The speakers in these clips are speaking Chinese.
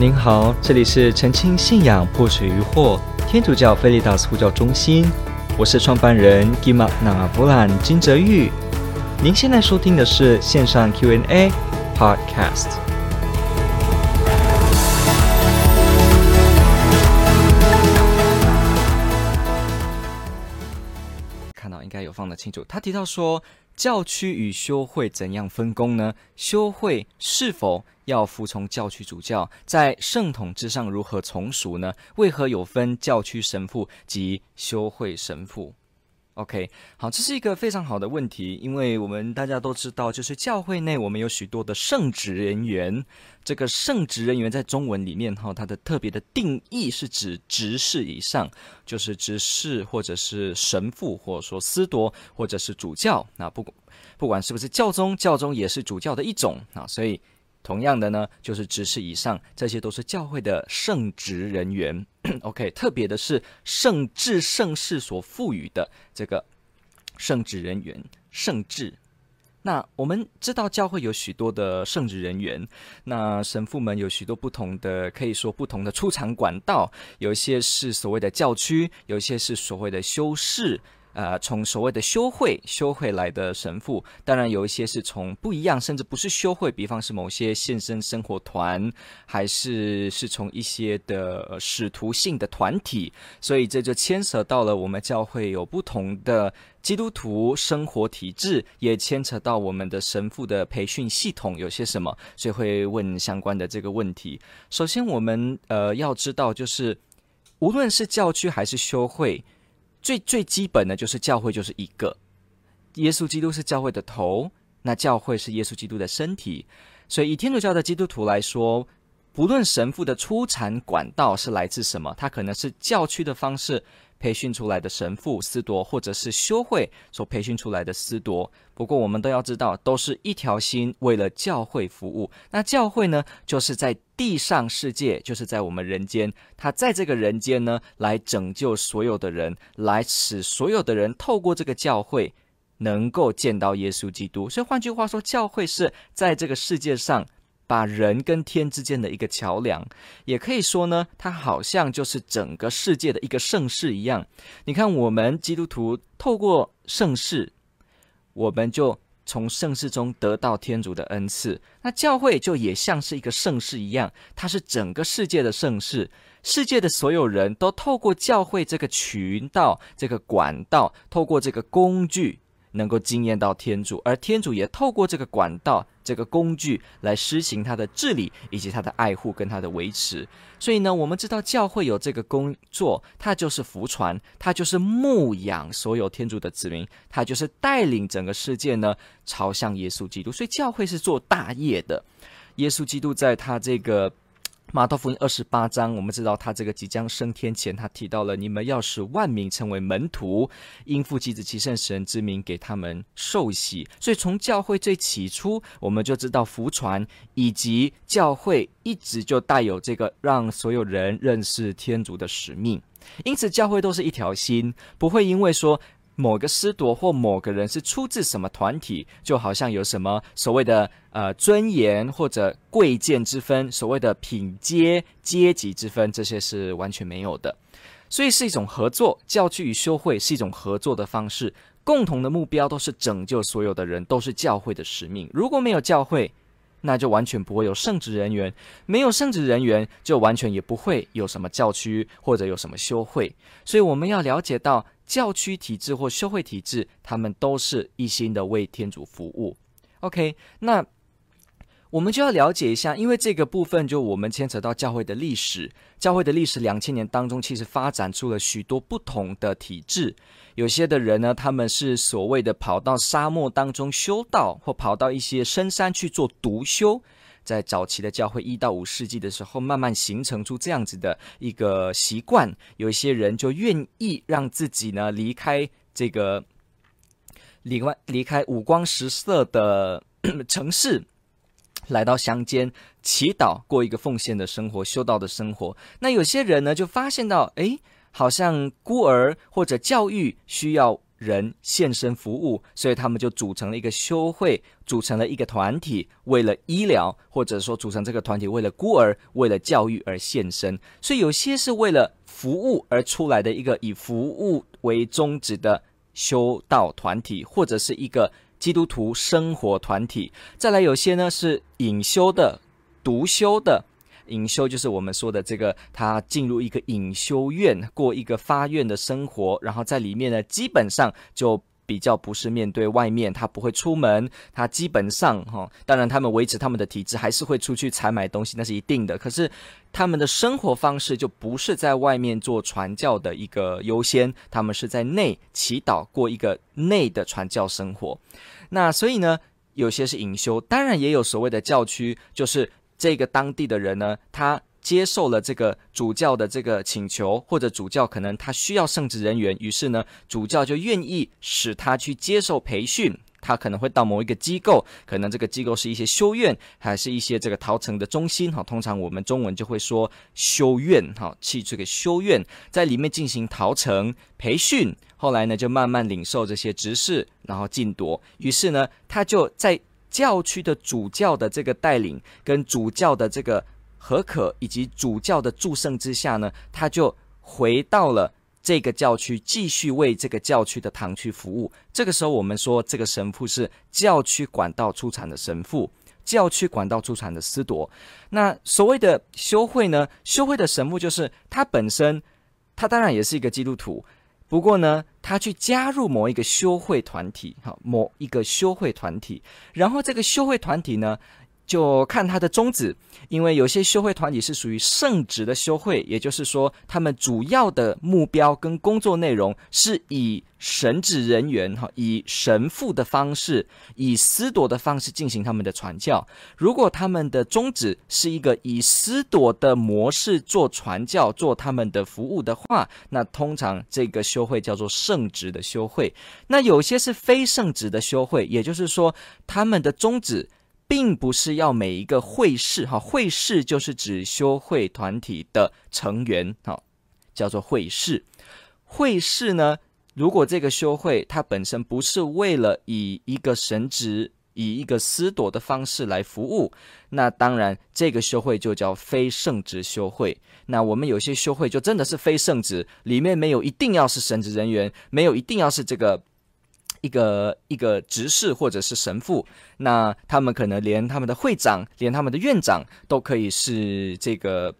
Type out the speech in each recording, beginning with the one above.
您好，这里是澄清信仰破除疑惑天主教菲利达斯呼叫中心，我是创办人吉玛那弗兰金泽玉。您现在收听的是线上 Q&A Podcast。看到应该有放得清楚，他提到说。教区与修会怎样分工呢？修会是否要服从教区主教？在圣统之上如何从属呢？为何有分教区神父及修会神父？OK，好，这是一个非常好的问题，因为我们大家都知道，就是教会内我们有许多的圣职人员。这个圣职人员在中文里面哈，它的特别的定义是指执事以上，就是执事或者是神父，或者说司铎，或者是主教。那不不管是不是教宗，教宗也是主教的一种啊，所以。同样的呢，就是执事以上，这些都是教会的圣职人员。OK，特别的是圣至圣事所赋予的这个圣职人员，圣至。那我们知道教会有许多的圣职人员，那神父们有许多不同的，可以说不同的出场管道，有一些是所谓的教区，有一些是所谓的修士。呃，从所谓的修会、修会来的神父，当然有一些是从不一样，甚至不是修会，比方是某些献身生活团，还是是从一些的使徒性的团体，所以这就牵扯到了我们教会有不同的基督徒生活体制，也牵扯到我们的神父的培训系统有些什么，所以会问相关的这个问题。首先，我们呃要知道，就是无论是教区还是修会。最最基本的就是教会就是一个，耶稣基督是教会的头，那教会是耶稣基督的身体，所以以天主教的基督徒来说，不论神父的出产管道是来自什么，他可能是教区的方式。培训出来的神父、司铎，或者是修会所培训出来的司铎。不过，我们都要知道，都是一条心，为了教会服务。那教会呢，就是在地上世界，就是在我们人间，他在这个人间呢，来拯救所有的人，来使所有的人透过这个教会能够见到耶稣基督。所以，换句话说，教会是在这个世界上。把人跟天之间的一个桥梁，也可以说呢，它好像就是整个世界的一个盛世一样。你看，我们基督徒透过盛世，我们就从盛世中得到天主的恩赐。那教会就也像是一个盛世一样，它是整个世界的盛世。世界的所有人都透过教会这个渠道、这个管道，透过这个工具。能够惊艳到天主，而天主也透过这个管道、这个工具来施行他的治理以及他的爱护跟他的维持。所以呢，我们知道教会有这个工作，它就是福传，它就是牧养所有天主的子民，它就是带领整个世界呢朝向耶稣基督。所以教会是做大业的。耶稣基督在他这个。马太福音二十八章，我们知道他这个即将升天前，他提到了你们要使万民成为门徒，因父及子及圣神之名给他们受洗。所以从教会最起初，我们就知道福传以及教会一直就带有这个让所有人认识天主的使命。因此，教会都是一条心，不会因为说。某个司铎或某个人是出自什么团体，就好像有什么所谓的呃尊严或者贵贱之分，所谓的品阶阶级之分，这些是完全没有的。所以是一种合作，教区与修会是一种合作的方式，共同的目标都是拯救所有的人，都是教会的使命。如果没有教会，那就完全不会有圣职人员，没有圣职人员，就完全也不会有什么教区或者有什么修会。所以我们要了解到。教区体制或修会体制，他们都是一心的为天主服务。OK，那我们就要了解一下，因为这个部分就我们牵扯到教会的历史。教会的历史两千年当中，其实发展出了许多不同的体制。有些的人呢，他们是所谓的跑到沙漠当中修道，或跑到一些深山去做独修。在早期的教会，一到五世纪的时候，慢慢形成出这样子的一个习惯。有一些人就愿意让自己呢离开这个离外离开五光十色的城市，来到乡间祈祷，过一个奉献的生活、修道的生活。那有些人呢，就发现到，哎，好像孤儿或者教育需要人献身服务，所以他们就组成了一个修会，组成了一个团体，为了医疗，或者说组成这个团体为了孤儿、为了教育而献身。所以有些是为了服务而出来的一个以服务为宗旨的修道团体，或者是一个基督徒生活团体。再来有些呢是隐修的、独修的。隐修就是我们说的这个，他进入一个隐修院，过一个发愿的生活，然后在里面呢，基本上就比较不是面对外面，他不会出门，他基本上哈，当然他们维持他们的体质，还是会出去采买东西，那是一定的。可是他们的生活方式就不是在外面做传教的一个优先，他们是在内祈祷，过一个内的传教生活。那所以呢，有些是隐修，当然也有所谓的教区，就是。这个当地的人呢，他接受了这个主教的这个请求，或者主教可能他需要圣职人员，于是呢，主教就愿意使他去接受培训。他可能会到某一个机构，可能这个机构是一些修院，还是一些这个陶城的中心。哈，通常我们中文就会说修院。哈，去这个修院，在里面进行陶城培训。后来呢，就慢慢领受这些执事，然后进铎。于是呢，他就在。教区的主教的这个带领，跟主教的这个合可，以及主教的祝圣之下呢，他就回到了这个教区，继续为这个教区的堂区服务。这个时候，我们说这个神父是教区管道出产的神父，教区管道出产的司铎。那所谓的修会呢，修会的神父就是他本身，他当然也是一个基督徒。不过呢，他去加入某一个修会团体，哈，某一个修会团体，然后这个修会团体呢，就看他的宗旨，因为有些修会团体是属于圣职的修会，也就是说，他们主要的目标跟工作内容是以神职人员哈，以神父的方式，以司铎的方式进行他们的传教。如果他们的宗旨是一个以司铎的模式做传教、做他们的服务的话，那通常这个修会叫做圣职的修会。那有些是非圣职的修会，也就是说，他们的宗旨。并不是要每一个会士哈，会士就是指修会团体的成员哈，叫做会士。会士呢，如果这个修会它本身不是为了以一个神职、以一个司铎的方式来服务，那当然这个修会就叫非圣职修会。那我们有些修会就真的是非圣职，里面没有一定要是神职人员，没有一定要是这个。一个一个执事或者是神父，那他们可能连他们的会长，连他们的院长都可以是这个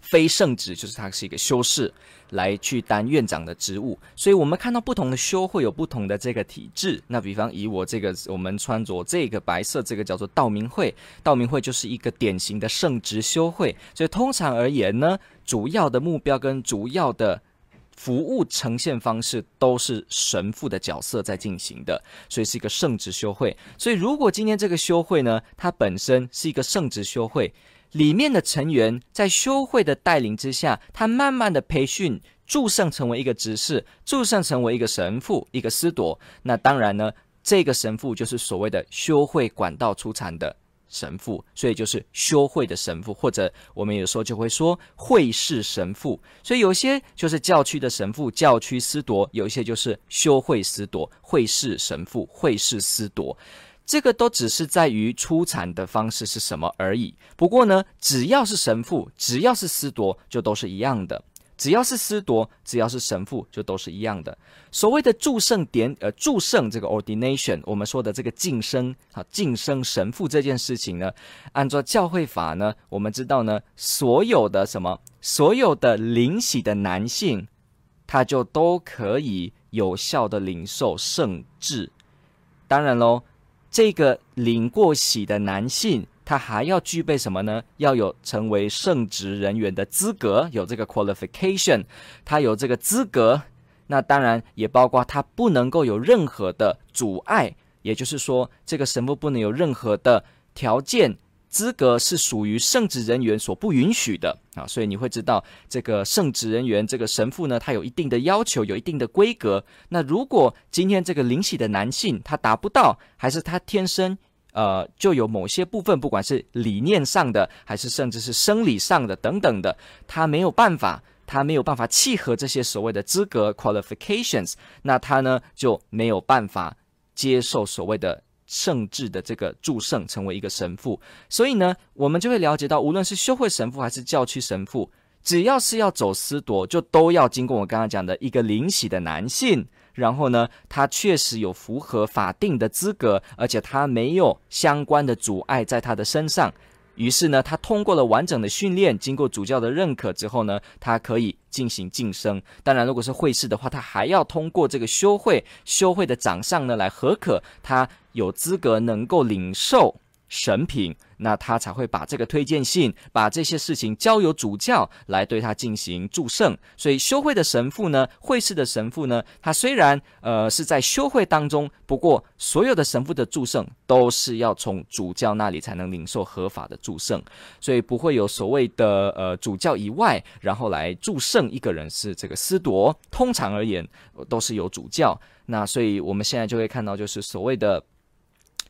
非圣职，就是他是一个修士来去担院长的职务。所以，我们看到不同的修会有不同的这个体制。那比方以我这个，我们穿着这个白色，这个叫做道明会，道明会就是一个典型的圣职修会。所以，通常而言呢，主要的目标跟主要的。服务呈现方式都是神父的角色在进行的，所以是一个圣职修会。所以如果今天这个修会呢，它本身是一个圣职修会，里面的成员在修会的带领之下，他慢慢的培训、祝圣成为一个执事，祝圣成为一个神父、一个司铎。那当然呢，这个神父就是所谓的修会管道出产的。神父，所以就是修会的神父，或者我们有时候就会说会士神父。所以有些就是教区的神父、教区司铎，有一些就是修会司铎、会士神父、会士司铎。这个都只是在于出产的方式是什么而已。不过呢，只要是神父，只要是司铎，就都是一样的。只要是司铎，只要是神父，就都是一样的。所谓的祝圣典，呃，祝圣这个 ordination，我们说的这个晋升啊，晋升神父这件事情呢，按照教会法呢，我们知道呢，所有的什么，所有的领洗的男性，他就都可以有效的领受圣职。当然喽，这个领过洗的男性。他还要具备什么呢？要有成为圣职人员的资格，有这个 qualification，他有这个资格。那当然也包括他不能够有任何的阻碍，也就是说，这个神父不能有任何的条件，资格是属于圣职人员所不允许的啊。所以你会知道，这个圣职人员这个神父呢，他有一定的要求，有一定的规格。那如果今天这个领洗的男性他达不到，还是他天生。呃，就有某些部分，不管是理念上的，还是甚至是生理上的等等的，他没有办法他没有办法契合这些所谓的资格 qualifications，那他呢就没有办法接受所谓的圣制的这个祝圣，成为一个神父。所以呢，我们就会了解到，无论是修会神父还是教区神父，只要是要走司铎，就都要经过我刚刚讲的一个领洗的男性。然后呢，他确实有符合法定的资格，而且他没有相关的阻碍在他的身上。于是呢，他通过了完整的训练，经过主教的认可之后呢，他可以进行晋升。当然，如果是会士的话，他还要通过这个修会，修会的长上呢来核可他有资格能够领受神品。那他才会把这个推荐信，把这些事情交由主教来对他进行祝圣。所以修会的神父呢，会士的神父呢，他虽然呃是在修会当中，不过所有的神父的祝圣都是要从主教那里才能领受合法的祝圣，所以不会有所谓的呃主教以外，然后来祝圣一个人是这个司铎。通常而言都是由主教。那所以我们现在就会看到，就是所谓的。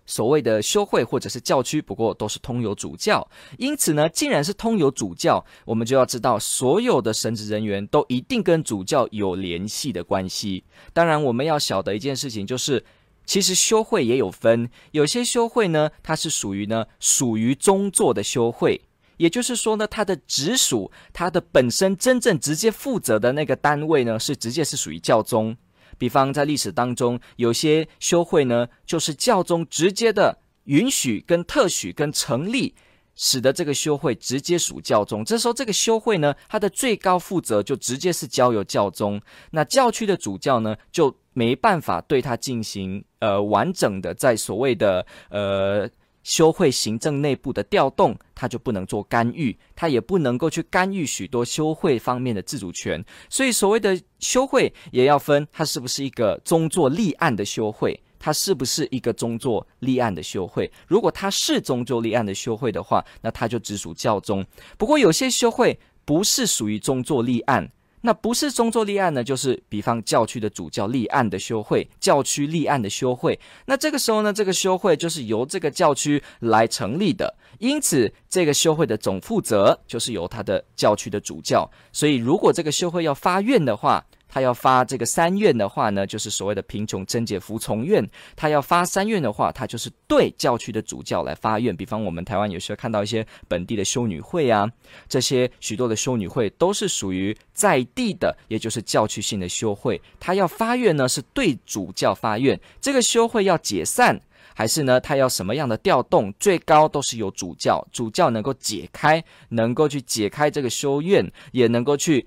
所谓的修会或者是教区，不过都是通有主教。因此呢，既然是通有主教，我们就要知道，所有的神职人员都一定跟主教有联系的关系。当然，我们要晓得一件事情，就是其实修会也有分，有些修会呢，它是属于呢属于宗座的修会，也就是说呢，它的直属，它的本身真正直接负责的那个单位呢，是直接是属于教宗。比方在历史当中，有些修会呢，就是教宗直接的允许、跟特许、跟成立，使得这个修会直接属教宗。这时候，这个修会呢，它的最高负责就直接是交由教宗。那教区的主教呢，就没办法对他进行呃完整的在所谓的呃。修会行政内部的调动，他就不能做干预，他也不能够去干预许多修会方面的自主权。所以，所谓的修会也要分，它是不是一个宗座立案的修会，它是不是一个宗座立案的修会。如果它是宗座立案的修会的话，那它就直属教宗。不过，有些修会不是属于宗座立案。那不是宗座立案呢，就是比方教区的主教立案的修会，教区立案的修会。那这个时候呢，这个修会就是由这个教区来成立的，因此这个修会的总负责就是由他的教区的主教。所以，如果这个修会要发愿的话，他要发这个三愿的话呢，就是所谓的贫穷贞洁服从愿。他要发三愿的话，他就是对教区的主教来发愿。比方我们台湾有时候看到一些本地的修女会啊，这些许多的修女会都是属于在地的，也就是教区性的修会。他要发愿呢，是对主教发愿。这个修会要解散，还是呢，他要什么样的调动？最高都是由主教，主教能够解开，能够去解开这个修院，也能够去。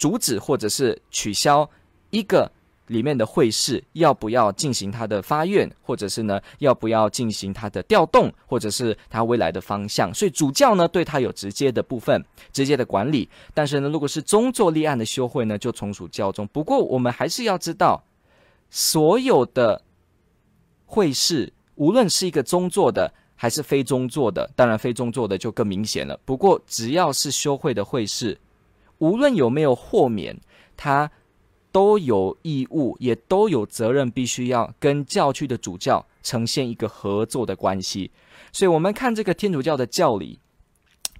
阻止或者是取消一个里面的会士要不要进行他的发愿，或者是呢要不要进行他的调动，或者是他未来的方向。所以主教呢对他有直接的部分，直接的管理。但是呢，如果是宗座立案的修会呢，就从属教宗。不过我们还是要知道，所有的会士，无论是一个宗座的还是非宗座的，当然非宗座的就更明显了。不过只要是修会的会士。无论有没有豁免，他都有义务，也都有责任，必须要跟教区的主教呈现一个合作的关系。所以，我们看这个天主教的教理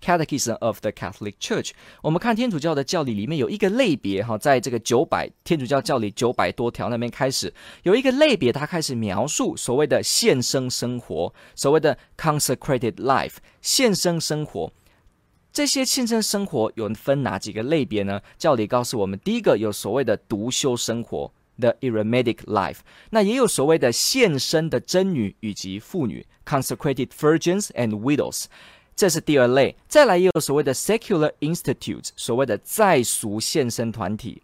（Catechism of the Catholic Church），我们看天主教的教理里面有一个类别，哈，在这个九百天主教教理九百多条那边开始有一个类别，它开始描述所谓的献生生活，所谓的 consecrated life，献生生活。这些献生生活有分哪几个类别呢？教理告诉我们，第一个有所谓的独修生活 （the eremitic life），那也有所谓的献身的真女以及妇女 （consecrated virgins and widows），这是第二类。再来也有所谓的 secular institutes，所谓的在俗献身团体。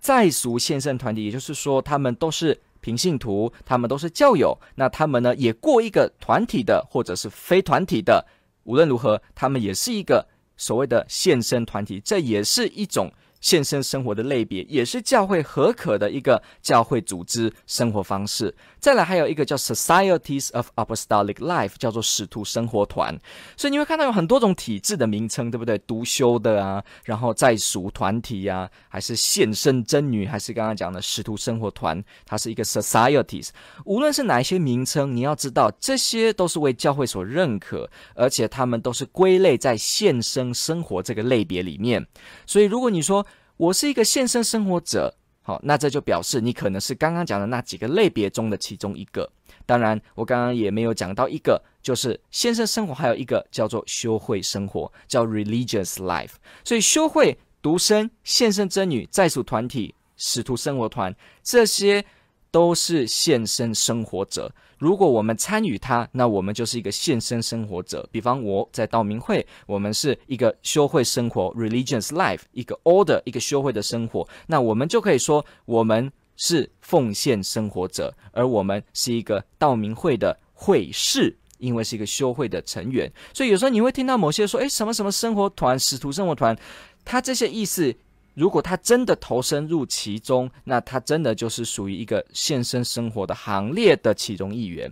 在俗献身团体，也就是说，他们都是平信徒，他们都是教友，那他们呢也过一个团体的或者是非团体的，无论如何，他们也是一个。所谓的献身团体，这也是一种。献身生活的类别，也是教会合可的一个教会组织生活方式。再来，还有一个叫 Societies of Apostolic Life，叫做使徒生活团。所以你会看到有很多种体制的名称，对不对？独修的啊，然后在属团体呀、啊，还是献身真女，还是刚刚讲的使徒生活团，它是一个 Societies。无论是哪一些名称，你要知道，这些都是为教会所认可，而且他们都是归类在献身生活这个类别里面。所以，如果你说，我是一个现身生活者，好，那这就表示你可能是刚刚讲的那几个类别中的其中一个。当然，我刚刚也没有讲到一个，就是现身生活，还有一个叫做修会生活，叫 religious life。所以修会、独身、现身真女、在属团体、使徒生活团，这些都是现身生活者。如果我们参与它，那我们就是一个现身生活者。比方我在道明会，我们是一个修会生活 （religious life），一个 order，一个修会的生活，那我们就可以说我们是奉献生活者，而我们是一个道明会的会士，因为是一个修会的成员。所以有时候你会听到某些说：“诶，什么什么生活团、使徒生活团”，它这些意思。如果他真的投身入其中，那他真的就是属于一个献身生活的行列的其中一员。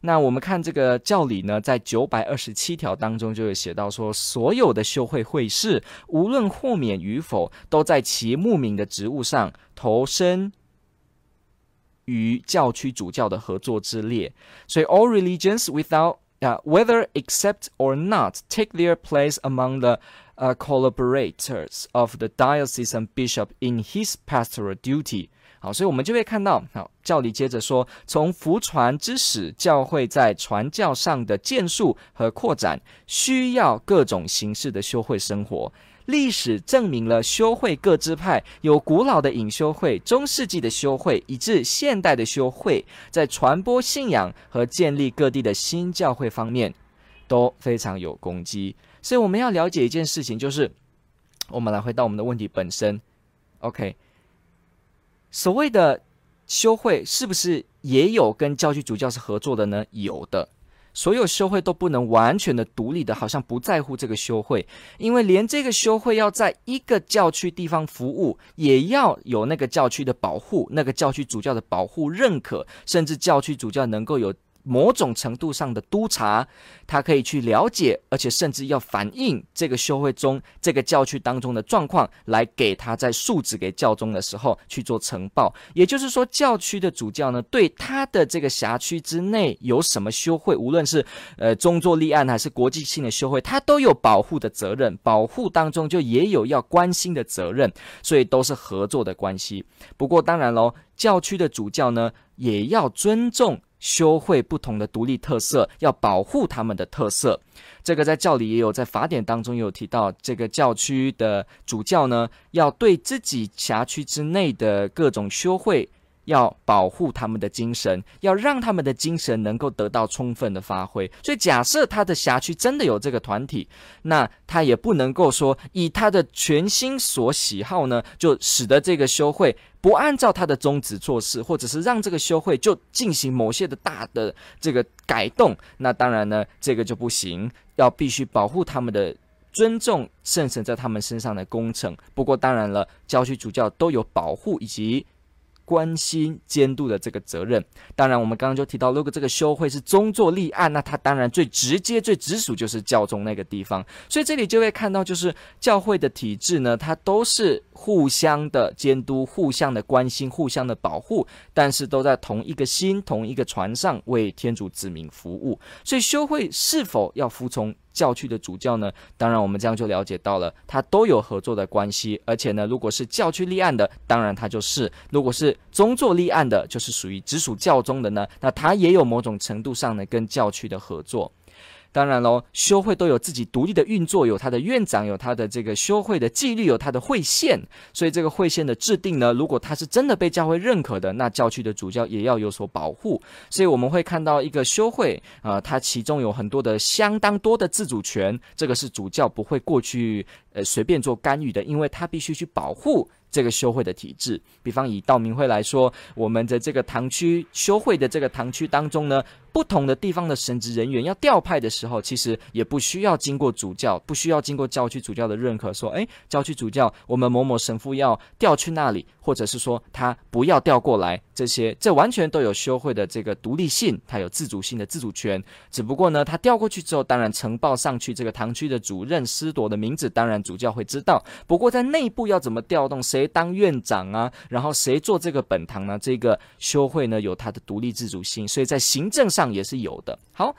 那我们看这个教理呢，在九百二十七条当中就会写到说，所有的修会会士，无论豁免与否，都在其牧民的职务上投身于教区主教的合作之列。所以，all religions without 啊，whether accept or not take their place among the Uh, collaborators of the diocesan bishop in his pastoral duty。好，所以我们就会看到，好，教理接着说，从福传之始，教会在传教上的建树和扩展，需要各种形式的修会生活。历史证明了修会各支派，有古老的隐修会、中世纪的修会，以至现代的修会，在传播信仰和建立各地的新教会方面，都非常有攻击。所以我们要了解一件事情，就是我们来回到我们的问题本身。OK，所谓的修会是不是也有跟教区主教是合作的呢？有的，所有修会都不能完全的独立的，好像不在乎这个修会，因为连这个修会要在一个教区地方服务，也要有那个教区的保护，那个教区主教的保护认可，甚至教区主教能够有。某种程度上的督察，他可以去了解，而且甚至要反映这个修会中这个教区当中的状况，来给他在述职给教宗的时候去做呈报。也就是说，教区的主教呢，对他的这个辖区之内有什么修会，无论是呃宗座立案还是国际性的修会，他都有保护的责任。保护当中就也有要关心的责任，所以都是合作的关系。不过当然喽，教区的主教呢，也要尊重。修会不同的独立特色，要保护他们的特色。这个在教里也有，在法典当中也有提到，这个教区的主教呢，要对自己辖区之内的各种修会。要保护他们的精神，要让他们的精神能够得到充分的发挥。所以，假设他的辖区真的有这个团体，那他也不能够说以他的全心所喜好呢，就使得这个修会不按照他的宗旨做事，或者是让这个修会就进行某些的大的这个改动。那当然呢，这个就不行，要必须保护他们的尊重圣神在他们身上的工程。不过，当然了，教区主教都有保护以及。关心监督的这个责任，当然我们刚刚就提到，如果这个修会是宗座立案，那他当然最直接、最直属就是教宗那个地方。所以这里就会看到，就是教会的体制呢，它都是互相的监督、互相的关心、互相的保护，但是都在同一个心、同一个船上为天主子民服务。所以修会是否要服从教区的主教呢？当然，我们这样就了解到了，他都有合作的关系。而且呢，如果是教区立案的，当然他就是；如果是宗座立案的，就是属于直属教宗的呢，那他也有某种程度上呢跟教区的合作。当然喽，修会都有自己独立的运作，有他的院长，有他的这个修会的纪律，有他的会宪。所以这个会宪的制定呢，如果他是真的被教会认可的，那教区的主教也要有所保护。所以我们会看到一个修会啊、呃，它其中有很多的相当多的自主权，这个是主教不会过去呃随便做干预的，因为他必须去保护。这个修会的体制，比方以道明会来说，我们的这个堂区修会的这个堂区当中呢，不同的地方的神职人员要调派的时候，其实也不需要经过主教，不需要经过教区主教的认可，说，哎，教区主教，我们某某神父要调去那里，或者是说他不要调过来，这些这完全都有修会的这个独立性，他有自主性的自主权。只不过呢，他调过去之后，当然呈报上去这个堂区的主任司铎的名字，当然主教会知道。不过在内部要怎么调动谁？谁当院长啊？然后谁做这个本堂呢？这个修会呢，有它的独立自主性，所以在行政上也是有的。好，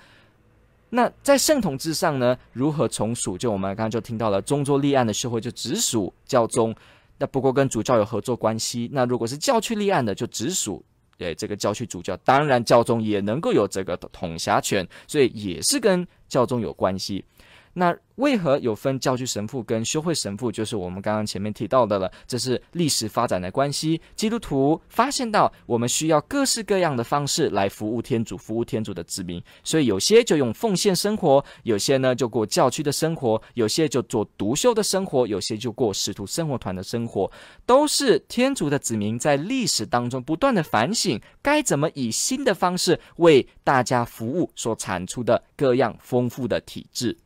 那在圣统之上呢，如何从属？就我们刚刚就听到了，宗座立案的修会就直属教宗。那不过跟主教有合作关系。那如果是教区立案的，就直属诶这个教区主教。当然，教宗也能够有这个统辖权，所以也是跟教宗有关系。那为何有分教区神父跟修会神父？就是我们刚刚前面提到的了，这是历史发展的关系。基督徒发现到我们需要各式各样的方式来服务天主，服务天主的子民，所以有些就用奉献生活，有些呢就过教区的生活，有些就做独修的生活，有些就过使徒生活团的生活，都是天主的子民在历史当中不断的反省，该怎么以新的方式为大家服务所产出的各样丰富的体制。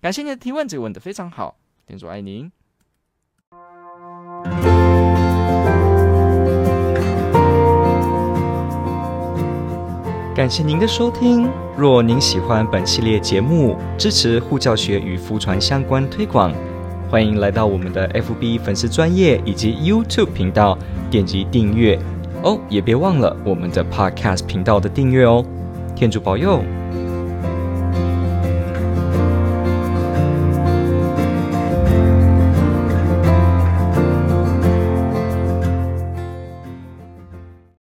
感谢您的提问，这个问得非常好。天主爱您。感谢您的收听。若您喜欢本系列节目，支持护教学与福传相关推广，欢迎来到我们的 FB 粉丝专业以及 YouTube 频道，点击订阅哦。也别忘了我们的 Podcast 频道的订阅哦。天主保佑。